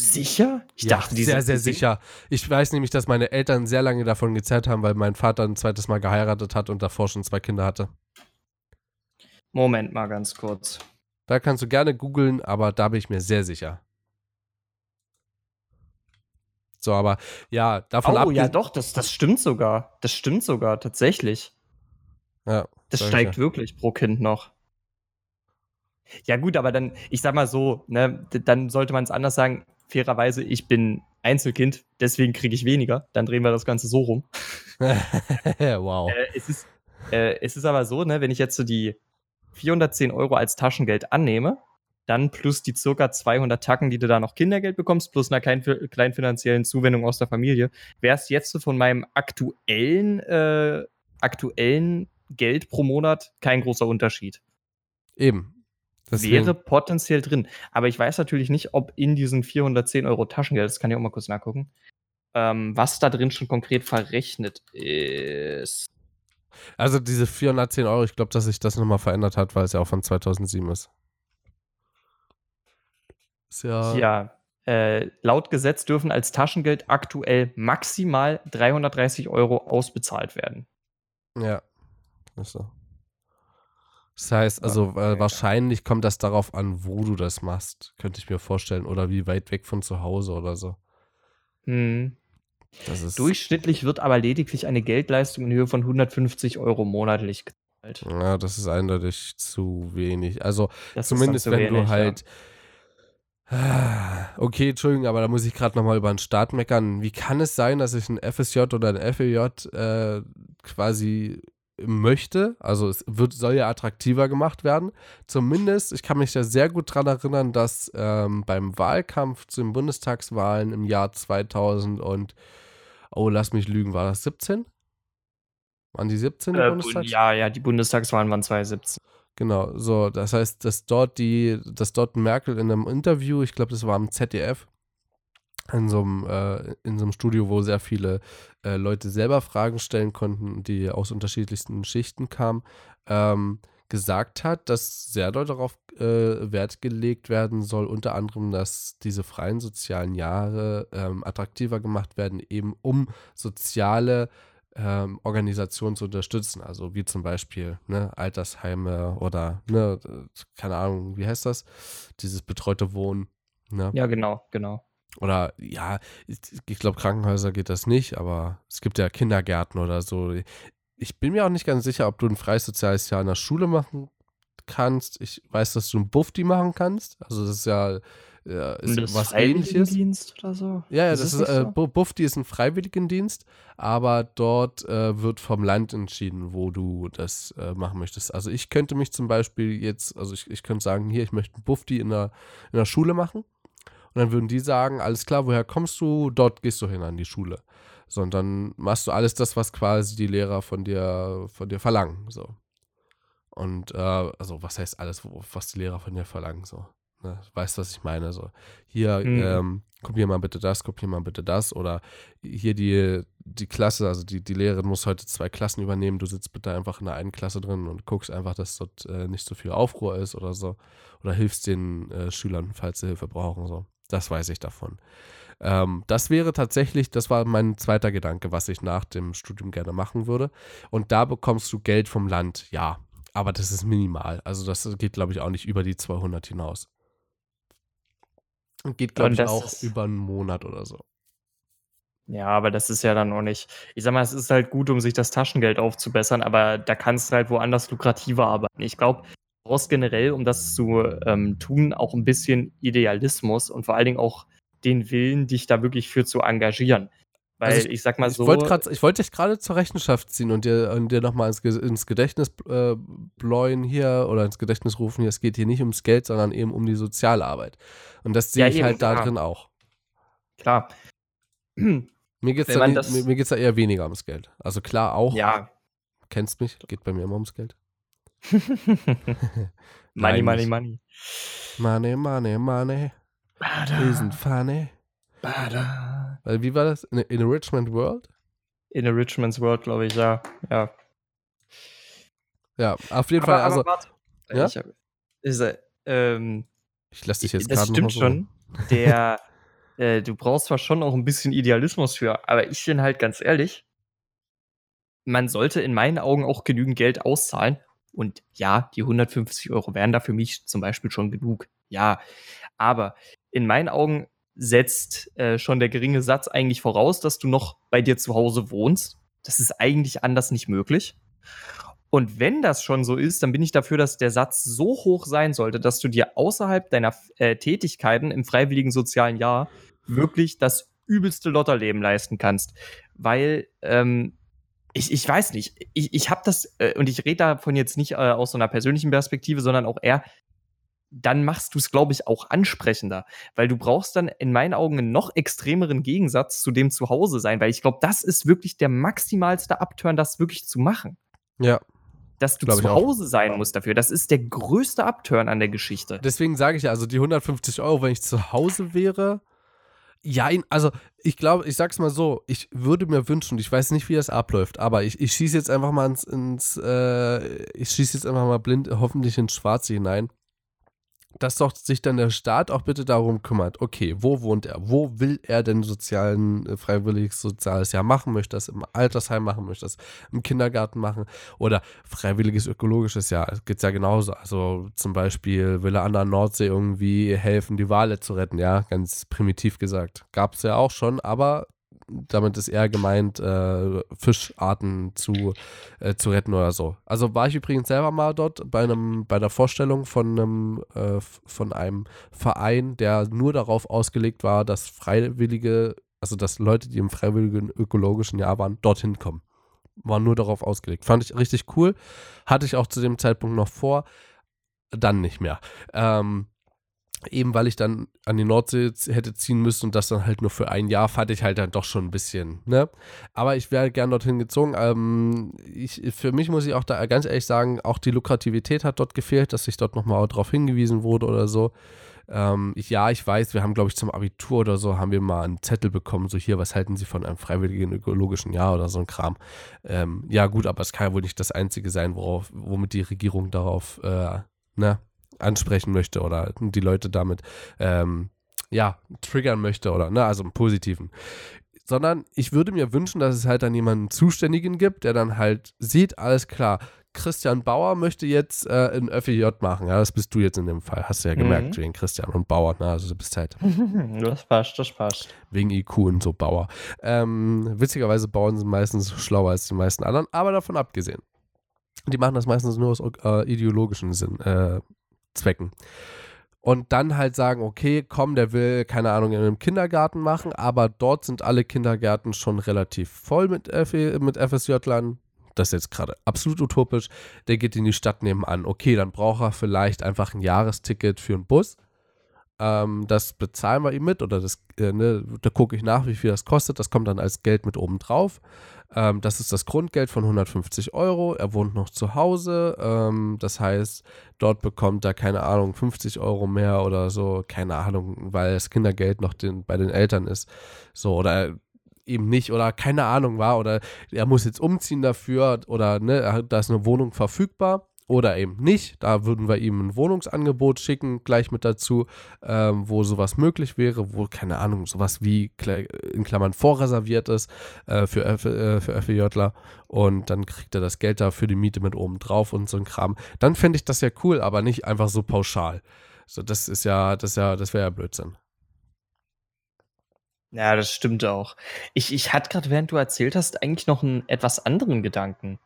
Sicher? Ich Ja, dachte, die sehr, sind sehr sicher. Ich weiß nämlich, dass meine Eltern sehr lange davon gezerrt haben, weil mein Vater ein zweites Mal geheiratet hat und davor schon zwei Kinder hatte. Moment mal ganz kurz. Da kannst du gerne googeln, aber da bin ich mir sehr sicher. So, aber ja, davon Oh, ab. ja, doch, das, das stimmt sogar. Das stimmt sogar, tatsächlich. Ja, Das steigt ja. wirklich pro Kind noch. Ja, gut, aber dann, ich sag mal so, ne, dann sollte man es anders sagen. Fairerweise, ich bin Einzelkind, deswegen kriege ich weniger. Dann drehen wir das Ganze so rum. wow. Äh, es ist, Äh, es ist aber so, ne, wenn ich jetzt so die 410 Euro als Taschengeld annehme, dann plus die circa 200 Tacken, die du da noch Kindergeld bekommst, plus einer kleinen, kleinen finanziellen Zuwendung aus der Familie, wäre es jetzt so von meinem aktuellen, äh, aktuellen Geld pro Monat kein großer Unterschied. Eben. Deswegen. Wäre potenziell drin. Aber ich weiß natürlich nicht, ob in diesen 410 Euro Taschengeld, das kann ich auch mal kurz nachgucken, ähm, was da drin schon konkret verrechnet ist. Also diese 410 Euro, ich glaube, dass sich das nochmal verändert hat, weil es ja auch von 2007 ist. Ist ja. Ja. Äh, laut Gesetz dürfen als Taschengeld aktuell maximal 330 Euro ausbezahlt werden. Ja. Ist so. Das heißt, also äh, wahrscheinlich kommt das darauf an, wo du das machst, könnte ich mir vorstellen, oder wie weit weg von zu Hause oder so. Mhm. Durchschnittlich wird aber lediglich eine Geldleistung in Höhe von 150 Euro monatlich gezahlt. Ja, das ist eindeutig zu wenig. Also das zumindest wenn wenig, du halt. Ja. Okay, Entschuldigung, aber da muss ich gerade nochmal über den Start meckern. Wie kann es sein, dass ich ein FSJ oder ein FEJ äh, quasi möchte. Also es wird, soll ja attraktiver gemacht werden. Zumindest, ich kann mich da sehr gut daran erinnern, dass ähm, beim Wahlkampf zu den Bundestagswahlen im Jahr 2000 und, oh, lass mich lügen, war das 17? Waren die 17 äh, Bundestags? Ja, ja, die Bundestagswahlen waren 2017. Genau, so, das heißt, dass dort die, dass dort Merkel in einem Interview, ich glaube, das war am ZDF, in so einem, äh, in so einem Studio, wo sehr viele äh, Leute selber Fragen stellen konnten, die aus unterschiedlichsten Schichten kamen, ähm, gesagt hat, dass sehr doll darauf äh, Wert gelegt werden soll, unter anderem, dass diese freien sozialen Jahre ähm, attraktiver gemacht werden, eben um soziale ähm, Organisationen zu unterstützen. Also wie zum Beispiel ne, Altersheime oder, ne, keine Ahnung, wie heißt das? Dieses betreute Wohnen. Ne? Ja, genau, genau. Oder ja, ich, ich glaube, Krankenhäuser geht das nicht, aber es gibt ja Kindergärten oder so. Ich bin mir auch nicht ganz sicher, ob du ein freies soziales Jahr in der Schule machen kannst. Ich weiß, dass du ein Bufti machen kannst. Also das ist ja, ja ist das was ähnliches. Dienst oder so? Ja, ja, ist das, ist, äh, so? Bufti ist ein Freiwilligendienst, aber dort äh, wird vom Land entschieden, wo du das äh, machen möchtest. Also ich könnte mich zum Beispiel jetzt, also ich, ich könnte sagen, hier, ich möchte ein Bufti in der, in der Schule machen. Und dann würden die sagen, alles klar, woher kommst du? Dort gehst du hin an die Schule. So, und dann machst du alles das, was quasi die Lehrer von dir, von dir verlangen. So. Und äh, also was heißt alles, was die Lehrer von dir verlangen? So. Ne? Weißt was ich meine? So, hier, mhm. ähm, kopier mal bitte das, kopier mal bitte das. Oder hier die, die Klasse, also die, die Lehrerin muss heute zwei Klassen übernehmen. Du sitzt bitte einfach in der einen Klasse drin und guckst einfach, dass dort äh, nicht so viel Aufruhr ist oder so. Oder hilfst den äh, Schülern, falls sie Hilfe brauchen. So. Das weiß ich davon. Ähm, das wäre tatsächlich, das war mein zweiter Gedanke, was ich nach dem Studium gerne machen würde. Und da bekommst du Geld vom Land, ja. Aber das ist minimal. Also das geht, glaube ich, auch nicht über die 200 hinaus. Und geht, glaube ich, auch über einen Monat oder so. Ja, aber das ist ja dann auch nicht. Ich sag mal, es ist halt gut, um sich das Taschengeld aufzubessern, aber da kannst du halt woanders lukrativer arbeiten. Ich glaube, brauchst generell, um das zu ähm, tun, auch ein bisschen Idealismus und vor allen Dingen auch den Willen, dich da wirklich für zu engagieren. Weil also ich, ich, sag mal so. Ich wollte dich gerade zur Rechenschaft ziehen und dir, und dir nochmal ins, ins Gedächtnis äh, bläuen hier oder ins Gedächtnis rufen hier, es geht hier nicht ums Geld, sondern eben um die Sozialarbeit. Und das sehe ja, ich eben, halt da klar. drin auch. Klar. Mir geht es da, da eher weniger ums Geld. Also klar auch. Ja. Kennst mich, geht bei mir immer ums Geld. money, money, money. Money, money, money. Bada. Isn't funny. Bada. Wie war das? In, in a Richmond World? In a Richmond's World, glaube ich, ja. Ja. Ja, auf jeden aber, Fall. Also, warte. Ja? Ich, hab, ist, ähm, ich lasse dich jetzt gerade Das stimmt schon. Der, äh, du brauchst zwar schon auch ein bisschen Idealismus für, aber ich bin halt ganz ehrlich, man sollte in meinen Augen auch genügend Geld auszahlen, und ja, die 150 Euro wären da für mich zum Beispiel schon genug. Ja, aber in meinen Augen setzt äh, schon der geringe Satz eigentlich voraus, dass du noch bei dir zu Hause wohnst. Das ist eigentlich anders nicht möglich. Und wenn das schon so ist, dann bin ich dafür, dass der Satz so hoch sein sollte, dass du dir außerhalb deiner äh, Tätigkeiten im freiwilligen sozialen Jahr wirklich das übelste Lotterleben leisten kannst. Weil ähm, ich, ich weiß nicht. Ich, ich habe das, äh, und ich rede davon jetzt nicht äh, aus so einer persönlichen Perspektive, sondern auch eher, dann machst du es, glaube ich, auch ansprechender. Weil du brauchst dann in meinen Augen einen noch extremeren Gegensatz zu dem Zuhause sein, weil ich glaube, das ist wirklich der maximalste Upturn, das wirklich zu machen. Ja. Dass du zu Hause sein musst dafür. Das ist der größte Upturn an der Geschichte. Deswegen sage ich ja, also die 150 Euro, wenn ich zu Hause wäre, ja, also ich glaube, ich sag's mal so, ich würde mir wünschen, ich weiß nicht, wie das abläuft, aber ich, ich schieße jetzt einfach mal ins, ins äh, ich schieße jetzt einfach mal blind, hoffentlich ins Schwarze hinein dass doch sich dann der Staat auch bitte darum kümmert, okay, wo wohnt er? Wo will er denn sozialen, äh, freiwilliges soziales Jahr machen? Möchte das im Altersheim machen? Möchte das im Kindergarten machen? Oder freiwilliges ökologisches Jahr? Es geht ja genauso. Also zum Beispiel will er an der Nordsee irgendwie helfen, die Wale zu retten, ja, ganz primitiv gesagt. Gab es ja auch schon, aber damit ist eher gemeint, äh, Fischarten zu, äh, zu retten oder so. Also war ich übrigens selber mal dort bei einem, bei der Vorstellung von einem, äh, von einem Verein, der nur darauf ausgelegt war, dass Freiwillige, also dass Leute, die im freiwilligen ökologischen Jahr waren, dorthin kommen. War nur darauf ausgelegt. Fand ich richtig cool. Hatte ich auch zu dem Zeitpunkt noch vor. Dann nicht mehr. Ähm, eben weil ich dann an die Nordsee hätte ziehen müssen und das dann halt nur für ein Jahr, fand ich halt dann doch schon ein bisschen, ne? Aber ich wäre gern dorthin gezogen. Ähm, ich, für mich muss ich auch da ganz ehrlich sagen, auch die Lukrativität hat dort gefehlt, dass ich dort nochmal darauf hingewiesen wurde oder so. Ähm, ich, ja, ich weiß, wir haben, glaube ich, zum Abitur oder so, haben wir mal einen Zettel bekommen, so hier, was halten Sie von einem freiwilligen ökologischen Jahr oder so ein Kram. Ähm, ja, gut, aber es kann ja wohl nicht das Einzige sein, worauf, womit die Regierung darauf, äh, ne, ansprechen möchte oder die Leute damit ähm, ja, triggern möchte oder, ne, also im Positiven. Sondern ich würde mir wünschen, dass es halt dann jemanden Zuständigen gibt, der dann halt sieht, alles klar, Christian Bauer möchte jetzt äh, ein FEJ machen. Ja, das bist du jetzt in dem Fall. Hast du ja gemerkt, mhm. wegen Christian und Bauer. Ne? Also du bist halt. das passt, das passt. Wegen IQ und so Bauer. Ähm, witzigerweise, Bauern sind meistens schlauer als die meisten anderen, aber davon abgesehen. Die machen das meistens nur aus äh, ideologischen Sinn, äh, Zwecken. Und dann halt sagen, okay, komm, der will, keine Ahnung, in einem Kindergarten machen, aber dort sind alle Kindergärten schon relativ voll mit, F mit FSJ-Lern. Das ist jetzt gerade absolut utopisch. Der geht in die Stadt nebenan. Okay, dann braucht er vielleicht einfach ein Jahresticket für einen Bus. Ähm, das bezahlen wir ihm mit oder das, äh, ne, da gucke ich nach, wie viel das kostet. Das kommt dann als Geld mit oben drauf. Ähm, das ist das Grundgeld von 150 Euro. Er wohnt noch zu Hause. Ähm, das heißt, dort bekommt er, keine Ahnung, 50 Euro mehr oder so. Keine Ahnung, weil das Kindergeld noch den, bei den Eltern ist. So, oder eben nicht oder keine Ahnung war oder er muss jetzt umziehen dafür oder ne, da ist eine Wohnung verfügbar oder eben nicht. Da würden wir ihm ein Wohnungsangebot schicken, gleich mit dazu, ähm, wo sowas möglich wäre, wo, keine Ahnung, sowas wie in Klammern vorreserviert ist äh, für, äh, für FEJler und dann kriegt er das Geld da für die Miete mit oben drauf und so ein Kram. Dann fände ich das ja cool, aber nicht einfach so pauschal. So, das ist ja, das ja, das wäre ja Blödsinn. Ja, das stimmt auch. Ich, ich hatte gerade, während du erzählt hast, eigentlich noch einen etwas anderen Gedanken.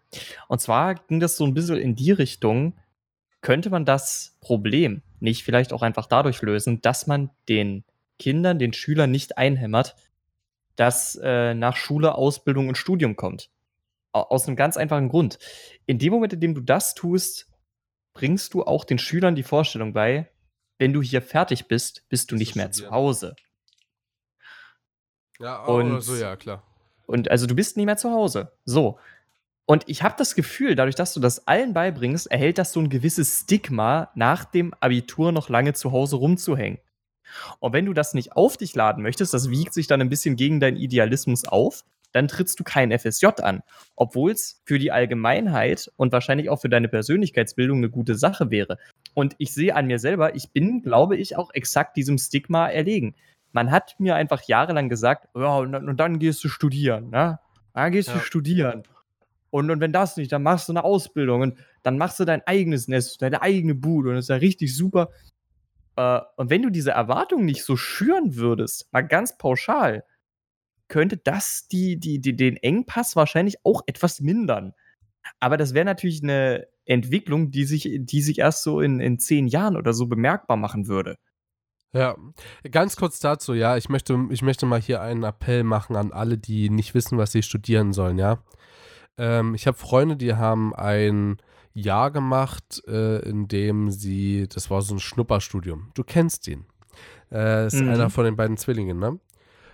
Und zwar ging das so ein bisschen in die Richtung, könnte man das Problem nicht vielleicht auch einfach dadurch lösen, dass man den Kindern, den Schülern nicht einhämmert, dass äh, nach Schule Ausbildung und Studium kommt. Aus einem ganz einfachen Grund. In dem Moment, in dem du das tust, bringst du auch den Schülern die Vorstellung bei, wenn du hier fertig bist, bist du nicht mehr zu Hause. Ja, und, so, ja, klar. Und also du bist nie mehr zu Hause. So. Und ich habe das Gefühl, dadurch, dass du das allen beibringst, erhält das so ein gewisses Stigma, nach dem Abitur noch lange zu Hause rumzuhängen. Und wenn du das nicht auf dich laden möchtest, das wiegt sich dann ein bisschen gegen deinen Idealismus auf, dann trittst du kein FSJ an. Obwohl es für die Allgemeinheit und wahrscheinlich auch für deine Persönlichkeitsbildung eine gute Sache wäre. Und ich sehe an mir selber, ich bin, glaube ich, auch exakt diesem Stigma erlegen man hat mir einfach jahrelang gesagt, ja, und, und dann gehst du studieren, ne? Dann gehst ja. du studieren. Und, und wenn das nicht, dann machst du eine Ausbildung und dann machst du dein eigenes Nest, deine eigene Bude und das ist ja richtig super. Äh, und wenn du diese Erwartungen nicht so schüren würdest, mal ganz pauschal, könnte das die, die, die, den Engpass wahrscheinlich auch etwas mindern. Aber das wäre natürlich eine Entwicklung, die sich, die sich erst so in, in zehn Jahren oder so bemerkbar machen würde. Ja, ganz kurz dazu, ja, ich möchte, ich möchte mal hier einen Appell machen an alle, die nicht wissen, was sie studieren sollen, ja. Ähm, ich habe Freunde, die haben ein Jahr gemacht, äh, in dem sie, das war so ein Schnupperstudium. Du kennst ihn. Äh, ist Mhm. einer von den beiden Zwillingen, ne?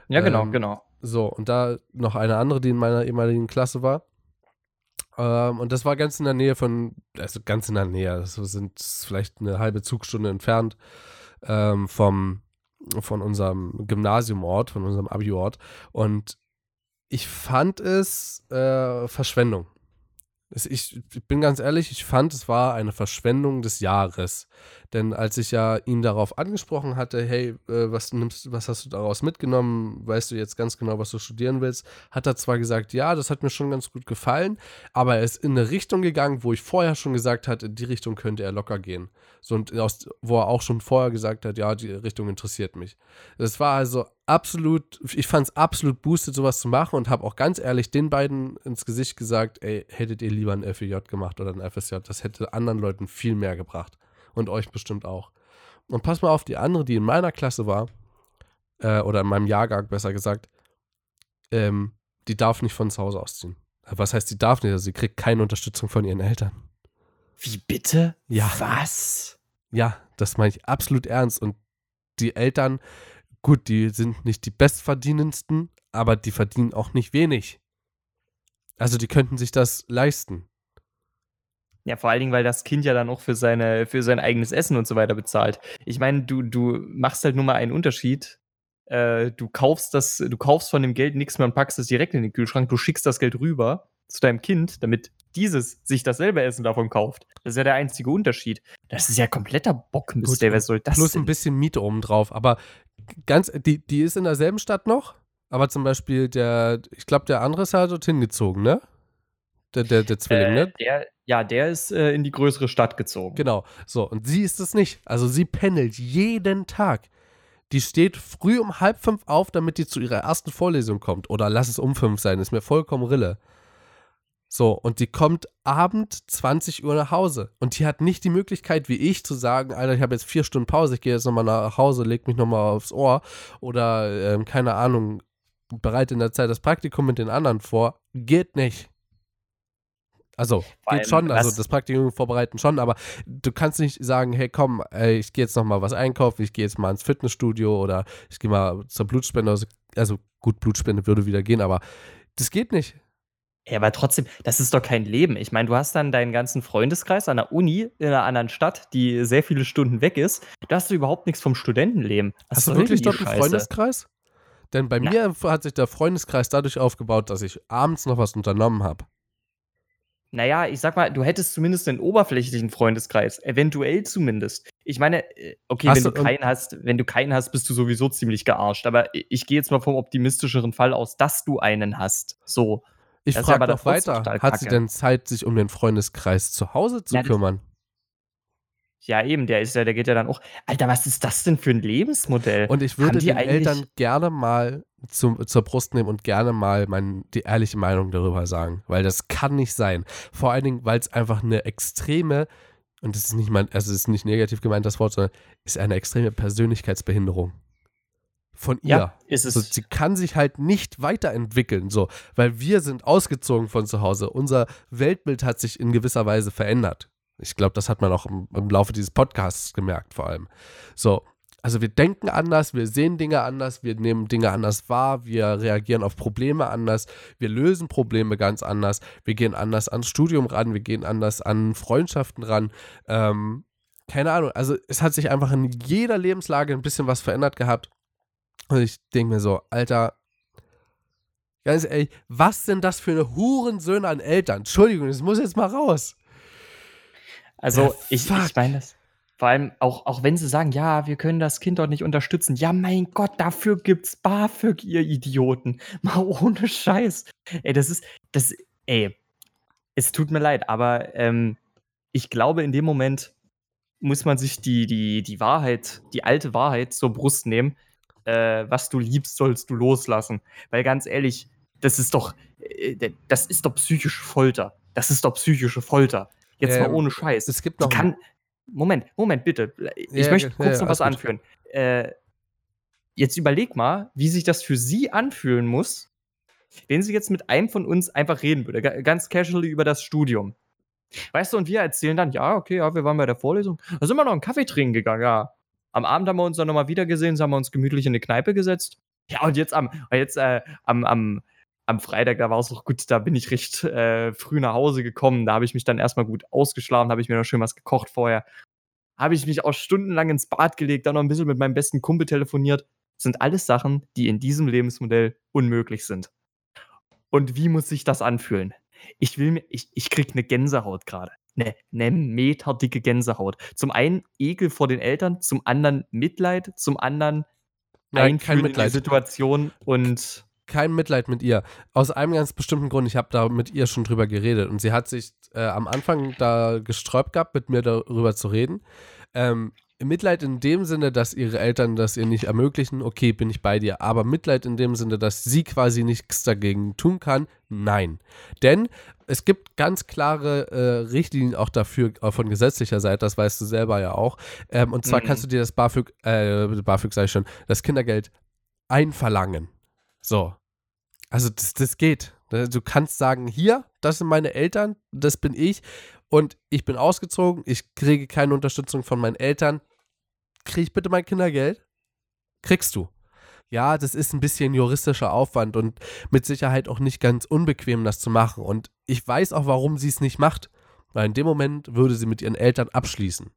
Ja, genau, Ähm, genau. So, und da noch eine andere, die in meiner ehemaligen Klasse war. Ähm, und das war ganz in der Nähe von, also ganz in der Nähe, das sind vielleicht eine halbe Zugstunde entfernt ähm, vom, von unserem Gymnasiumort, von unserem Abi-Ort. Und ich fand es äh, Verschwendung. Ich, ich bin ganz ehrlich, ich fand, es war eine Verschwendung des Jahres. Denn als ich ja ihn darauf angesprochen hatte, hey, äh, was nimmst, was hast du daraus mitgenommen? Weißt du jetzt ganz genau, was du studieren willst? Hat er zwar gesagt, ja, das hat mir schon ganz gut gefallen, aber er ist in eine Richtung gegangen, wo ich vorher schon gesagt hatte, in die Richtung könnte er locker gehen. So, und aus, wo er auch schon vorher gesagt hat, ja, die Richtung interessiert mich. Das war also absolut, ich fand es absolut boosted, sowas zu machen und habe auch ganz ehrlich den beiden ins Gesicht gesagt, ey, hättet ihr lieber ein FEJ gemacht oder ein FSJ, das hätte anderen Leuten viel mehr gebracht. Und euch bestimmt auch. Und pass mal auf, die andere, die in meiner Klasse war, äh, oder in meinem Jahrgang besser gesagt, ähm, die darf nicht von zu Hause ausziehen. Was heißt, sie darf nicht? Also sie kriegt keine Unterstützung von ihren Eltern. Wie bitte? Ja. Was? Ja, das meine ich absolut ernst. Und die Eltern, gut, die sind nicht die bestverdienendsten, aber die verdienen auch nicht wenig. Also die könnten sich das leisten. Ja, vor allen Dingen, weil das Kind ja dann auch für, seine, für sein eigenes Essen und so weiter bezahlt. Ich meine, du, du machst halt nur mal einen Unterschied. Äh, du kaufst das, du kaufst von dem Geld nichts mehr und packst es direkt in den Kühlschrank. Du schickst das Geld rüber zu deinem Kind, damit dieses sich dasselbe Essen davon kauft. Das ist ja der einzige Unterschied. Das ist ja kompletter Bockmist. Wer soll das Plus denn? ein bisschen Miete obendrauf. Aber ganz, die, die ist in derselben Stadt noch. Aber zum Beispiel der, ich glaube, der andere ist halt dorthin gezogen, ne? Der, der, der Zwilling, äh, ne? der, ja, der ist äh, in die größere Stadt gezogen. Genau. So, und sie ist es nicht. Also sie pendelt jeden Tag. Die steht früh um halb fünf auf, damit die zu ihrer ersten Vorlesung kommt. Oder lass es um fünf sein, ist mir vollkommen Rille. So, und die kommt Abend 20 Uhr nach Hause. Und die hat nicht die Möglichkeit, wie ich, zu sagen, Alter, ich habe jetzt vier Stunden Pause, ich gehe jetzt nochmal nach Hause, leg mich nochmal aufs Ohr. Oder, ähm, keine Ahnung, bereite in der Zeit das Praktikum mit den anderen vor. Geht nicht. Also, Vor geht schon, also das Praktikum vorbereiten schon, aber du kannst nicht sagen, hey komm, ey, ich gehe jetzt noch mal was einkaufen, ich gehe jetzt mal ins Fitnessstudio oder ich gehe mal zur Blutspende. Also, also gut, Blutspende würde wieder gehen, aber das geht nicht. Ja, aber trotzdem, das ist doch kein Leben. Ich meine, du hast dann deinen ganzen Freundeskreis an der Uni in einer anderen Stadt, die sehr viele Stunden weg ist. Da hast du überhaupt nichts vom Studentenleben. Was Hast du wirklich dort einen? Freundeskreis? Denn bei Na. mir hat sich der Freundeskreis dadurch aufgebaut, dass ich abends noch was unternommen habe. Naja, ich sag mal, du hättest zumindest einen oberflächlichen Freundeskreis. Eventuell zumindest. Ich meine, äh, okay, Hast wenn du keinen hast, wenn du keinen hast, bist du sowieso ziemlich gearscht. Aber ich- gehe jetzt mal vom optimistischeren Fall aus, dass du einen hast. So. Ich ja frage noch trotzdem weiter, hat sie denn Zeit, sich um den Freundeskreis zu Hause zu das- kümmern? Ja, eben, der ist ja, der geht ja dann auch. Alter, was ist das denn für ein Lebensmodell? Und ich würde die den Eltern gerne mal zum, zur Brust nehmen und gerne mal mein, die ehrliche Meinung darüber sagen. Weil das kann nicht sein. Vor allen Dingen, weil es einfach eine extreme, und das ist nicht mal, also es ist nicht negativ gemeint, das Wort, sondern ist eine extreme Persönlichkeitsbehinderung. Von ihr. ja, ist es. So, sie kann sich halt nicht weiterentwickeln, so, weil wir sind ausgezogen von zu Hause. Unser Weltbild hat sich in gewisser Weise verändert. Ich glaube, das hat man auch im, im Laufe dieses Podcasts gemerkt, vor allem. So, also wir denken anders, wir sehen Dinge anders, wir nehmen Dinge anders wahr, wir reagieren auf Probleme anders, wir lösen Probleme ganz anders, wir gehen anders ans Studium ran, wir gehen anders an Freundschaften ran. Ähm, keine Ahnung, also es hat sich einfach in jeder Lebenslage ein bisschen was verändert gehabt. Und ich denke mir so, Alter, ganz ehrlich, was sind das für eine Hurensöhne an Eltern? Entschuldigung, das muss jetzt mal raus. Also, ich, ich meine das. Vor allem, auch, auch wenn sie sagen, ja, wir können das Kind dort nicht unterstützen. Ja, mein Gott, dafür gibt's BAföG, ihr Idioten. Mal ohne Scheiß. Ey, das ist, das, ey, es tut mir leid, aber ähm, ich glaube, in dem Moment muss man sich die, die, die Wahrheit, die alte Wahrheit zur Brust nehmen. Äh, was du liebst, sollst du loslassen. Weil ganz ehrlich, das ist doch, äh, das ist doch psychische Folter. Das ist doch psychische Folter. Jetzt Ähm, mal ohne Scheiß. Es gibt noch. kann. Moment, Moment, bitte. Ich Ja, möchte kurz ja, noch was anführen. Äh, jetzt überleg mal, wie sich das für sie anfühlen muss, wenn sie jetzt mit einem von uns einfach reden würde, ganz casually über das Studium. Weißt du, und wir erzählen dann, ja, okay, ja, wir waren bei der Vorlesung. Da sind wir noch einen Kaffee trinken gegangen, ja. Am Abend haben wir uns dann nochmal wieder gesehen, haben wir uns gemütlich in eine Kneipe gesetzt. Ja, und jetzt am, jetzt, äh, am, am, am Freitag, da war es noch gut, da bin ich recht äh, früh nach Hause gekommen. Da habe ich mich dann erstmal gut ausgeschlafen, habe ich mir noch schön was gekocht vorher. Habe ich mich auch stundenlang ins Bad gelegt, dann noch ein bisschen mit meinem besten Kumpel telefoniert. Das sind alles Sachen, die in diesem Lebensmodell unmöglich sind. Und wie muss sich das anfühlen? Ich will mir, ich, ich krieg eine Gänsehaut gerade. Eine, eine meterdicke Gänsehaut. Zum einen Ekel vor den Eltern, zum anderen Mitleid, zum anderen Nein, Mitleid. in die Situation und kein Mitleid mit ihr. Aus einem ganz bestimmten Grund. Ich habe da mit ihr schon drüber geredet und sie hat sich äh, am Anfang da gesträubt gehabt, mit mir darüber zu reden. Ähm, Mitleid in dem Sinne, dass ihre Eltern das ihr nicht ermöglichen, okay, bin ich bei dir. Aber Mitleid in dem Sinne, dass sie quasi nichts dagegen tun kann, nein. Denn es gibt ganz klare äh, Richtlinien auch dafür auch von gesetzlicher Seite, das weißt du selber ja auch. Ähm, und zwar mhm. kannst du dir das BAföG, äh, BAföG sag ich schon, das Kindergeld einverlangen. So. Also das, das geht. Du kannst sagen, hier, das sind meine Eltern, das bin ich und ich bin ausgezogen, ich kriege keine Unterstützung von meinen Eltern. Krieg ich bitte mein Kindergeld? Kriegst du. Ja, das ist ein bisschen juristischer Aufwand und mit Sicherheit auch nicht ganz unbequem, das zu machen. Und ich weiß auch, warum sie es nicht macht. Weil in dem Moment würde sie mit ihren Eltern abschließen.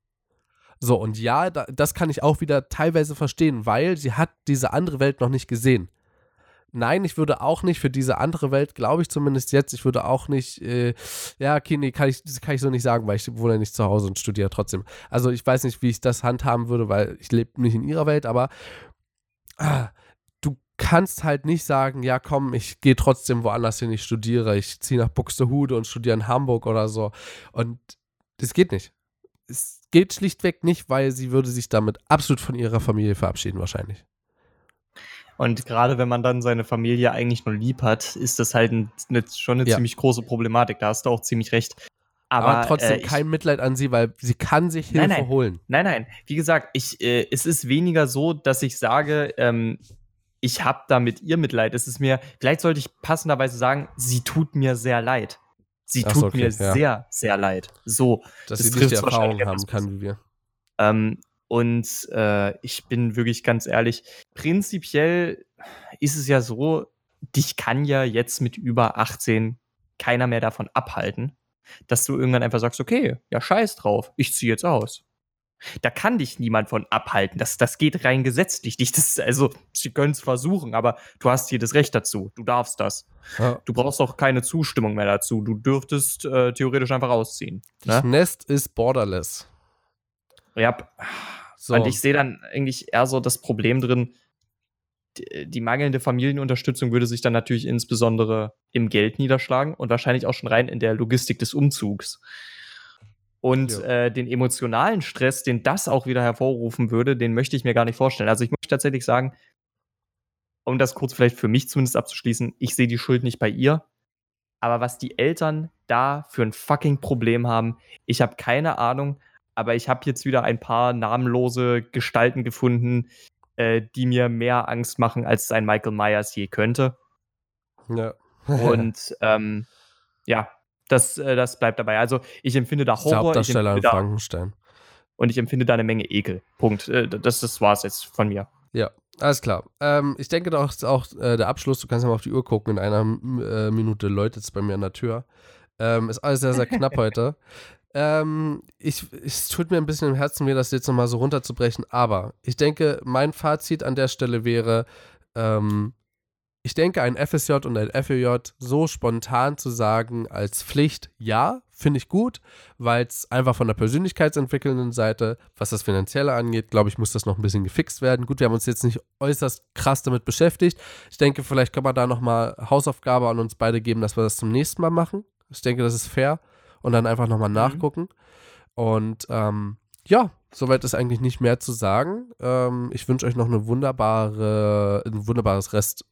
So, und ja, das kann ich auch wieder teilweise verstehen, weil sie hat diese andere Welt noch nicht gesehen nein, ich würde auch nicht für diese andere Welt, glaube ich zumindest jetzt, ich würde auch nicht, äh, ja, nee, kann ich, kann ich so nicht sagen, weil ich wohne ja nicht zu Hause und studiere trotzdem. Also ich weiß nicht, wie ich das handhaben würde, weil ich lebe nicht in ihrer Welt, aber ah, du kannst halt nicht sagen, ja komm, ich gehe trotzdem woanders hin, ich studiere, ich ziehe nach Buxtehude und studiere in Hamburg oder so. Und das geht nicht. Es geht schlichtweg nicht, weil sie würde sich damit absolut von ihrer Familie verabschieden wahrscheinlich. Und gerade wenn man dann seine Familie eigentlich nur lieb hat, ist das halt ein, eine, schon eine ja. ziemlich große Problematik. Da hast du auch ziemlich recht. Aber, Aber trotzdem äh, kein Mitleid an sie, weil sie kann sich Hilfe nein, nein, holen. Nein, nein. Wie gesagt, ich, äh, es ist weniger so, dass ich sage, ähm, ich habe da mit ihr Mitleid. Es ist mir, vielleicht sollte ich passenderweise sagen, sie tut mir sehr leid. Sie tut so, okay, mir ja. sehr, sehr leid. So. Dass das sie nicht die Erfahrung haben kann wie wir. Ähm, und äh, ich bin wirklich ganz ehrlich, prinzipiell ist es ja so, dich kann ja jetzt mit über 18 keiner mehr davon abhalten, dass du irgendwann einfach sagst, okay, ja, scheiß drauf, ich ziehe jetzt aus. Da kann dich niemand von abhalten. Das, das geht rein gesetzlich nicht. Das, also, sie können es versuchen, aber du hast hier das Recht dazu. Du darfst das. Ja. Du brauchst auch keine Zustimmung mehr dazu. Du dürftest äh, theoretisch einfach ausziehen. Ne? Das Nest ist borderless. Ja. So. Und ich sehe dann eigentlich eher so das Problem drin, die, die, mangelnde Familienunterstützung würde sich dann natürlich insbesondere im Geld niederschlagen und wahrscheinlich auch schon rein in der Logistik des Umzugs. Und ja. äh, den emotionalen Stress, den das auch wieder hervorrufen würde, den möchte ich mir gar nicht vorstellen. Also ich muss tatsächlich sagen, um das kurz vielleicht für mich zumindest abzuschließen, ich sehe die Schuld nicht bei ihr. Aber was die Eltern da für ein fucking Problem haben, ich habe keine Ahnung aber ich habe jetzt wieder ein paar namenlose Gestalten gefunden, äh, die mir mehr Angst machen, als ein Michael Myers je könnte. Ja. Und ähm, ja, das, äh, das bleibt dabei. Also ich empfinde da Horror. Hauptdarsteller in Frankenstein. Und ich empfinde da eine Menge Ekel. Punkt. Äh, das, das war es jetzt von mir. Ja, alles klar. Ähm, ich denke doch auch äh, der Abschluss, du kannst ja mal auf die Uhr gucken, in einer äh, Minute läutet es bei mir an der Tür. Ähm, ist alles sehr, sehr knapp heute. Ähm, ich, es tut mir ein bisschen im Herzen weh, das jetzt nochmal so runterzubrechen, aber ich denke, mein Fazit an der Stelle wäre, ähm, ich denke, ein FSJ und ein FEJ so spontan zu sagen als Pflicht, ja, finde ich gut, weil es einfach von der persönlichkeitsentwickelnden Seite, was das Finanzielle angeht, glaube ich, muss das noch ein bisschen gefixt werden. Gut, wir haben uns jetzt nicht äußerst krass damit beschäftigt. Ich denke, vielleicht kann man da nochmal Hausaufgabe an uns beide geben, dass wir das zum nächsten Mal machen. Ich denke, das ist fair und dann einfach nochmal mhm. nachgucken. Und ähm, ja, soweit ist eigentlich nicht mehr zu sagen. Ähm, ich wünsche euch noch eine wunderbare, ein wunderbares Rest.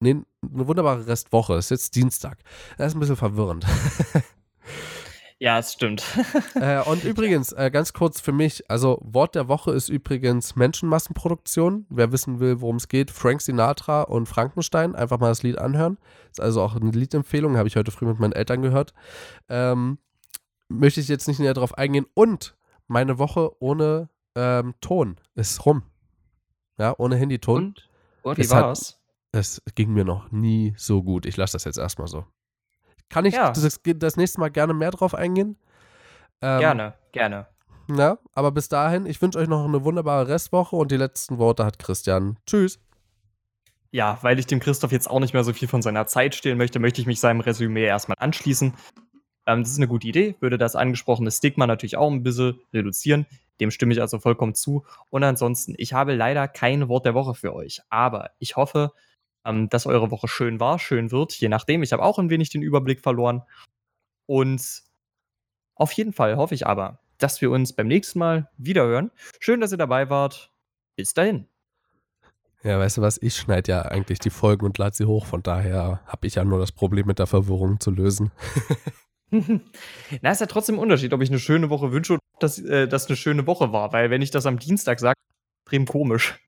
Nee, eine wunderbare Restwoche. Ist jetzt Dienstag. Das ist ein bisschen verwirrend. Ja, es stimmt. äh, und übrigens, äh, ganz kurz für mich, also Wort der Woche ist übrigens Menschenmassenproduktion. Wer wissen will, worum es geht, Frank Sinatra und Frankenstein, einfach mal das Lied anhören. Ist also auch eine Liedempfehlung, habe ich heute früh mit meinen Eltern gehört. Ähm, möchte ich jetzt nicht näher drauf eingehen. Und meine Woche ohne ähm, Ton ist rum. Ja, ohne Handyton. Und? Und wie Es hat- war's? Es ging mir noch nie so gut. Ich lasse das jetzt erstmal so. Kann ich Ja. das, das nächste Mal gerne mehr drauf eingehen? Ähm, Gerne, gerne. Ja, aber bis dahin, ich wünsche euch noch eine wunderbare Restwoche und die letzten Worte hat Christian. Tschüss. Ja, weil ich dem Christoph jetzt auch nicht mehr so viel von seiner Zeit stehlen möchte, möchte ich mich seinem Resümee erstmal anschließen. Ähm, das ist eine gute Idee, würde das angesprochene Stigma natürlich auch ein bisschen reduzieren. Dem stimme ich also vollkommen zu. Und ansonsten, ich habe leider kein Wort der Woche für euch. Aber ich hoffe, ähm, dass eure Woche schön war, schön wird, je nachdem. Ich habe auch ein wenig den Überblick verloren. Und auf jeden Fall hoffe ich aber, dass wir uns beim nächsten Mal wiederhören. Schön, dass ihr dabei wart. Bis dahin. Ja, weißt du was? Ich schneide ja eigentlich die Folgen und lade sie hoch. Von daher habe ich ja nur das Problem mit der Verwirrung zu lösen. Na, ist ja trotzdem ein Unterschied, ob ich eine schöne Woche wünsche oder dass äh, das eine schöne Woche war. Weil wenn ich das am Dienstag sage, extrem komisch.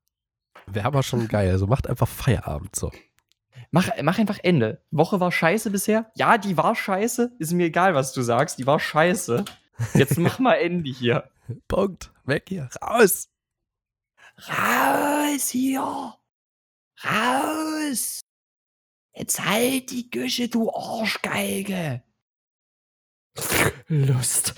Wäre aber schon geil. Also macht einfach Feierabend so. Mach, mach einfach Ende. Woche war scheiße bisher. Ja, die war scheiße. Ist mir egal, was du sagst. Die war scheiße. Jetzt mach mal Ende hier. Punkt. Weg hier. Raus. Raus hier! Raus! Jetzt halt die Güsche, du Arschgeige! Lust.